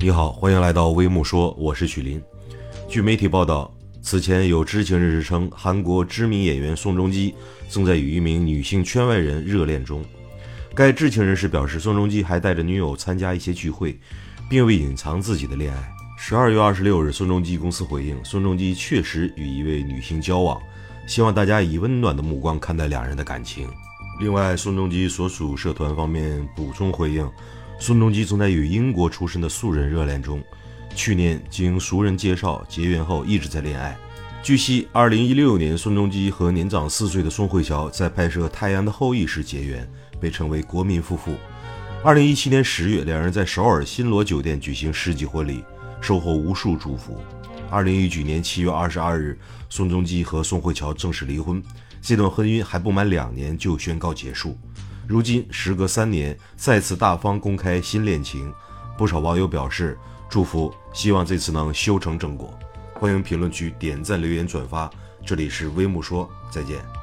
你好，欢迎来到微木说，我是许林。据媒体报道，此前有知情人士称，韩国知名演员宋仲基正在与一名女性圈外人热恋中。该知情人士表示，宋仲基还带着女友参加一些聚会，并未隐藏自己的恋爱。十二月二十六日，宋仲基公司回应，宋仲基确实与一位女性交往，希望大家以温暖的目光看待两人的感情。另外，宋仲基所属社团方面补充回应，宋仲基曾在与英国出身的素人热恋中，去年经熟人介绍结缘后一直在恋爱。据悉，二零一六年，宋仲基和年长四岁的宋慧乔在拍摄《太阳的后裔》时结缘，被称为国民夫妇。二零一七年十月，两人在首尔新罗酒店举行世纪婚礼，收获无数祝福。二零一九年七月二十二日，宋仲基和宋慧乔正式离婚。这段婚姻还不满两年就宣告结束，如今时隔三年再次大方公开新恋情，不少网友表示祝福，希望这次能修成正果。欢迎评论区点赞、留言、转发，这里是微木说，再见。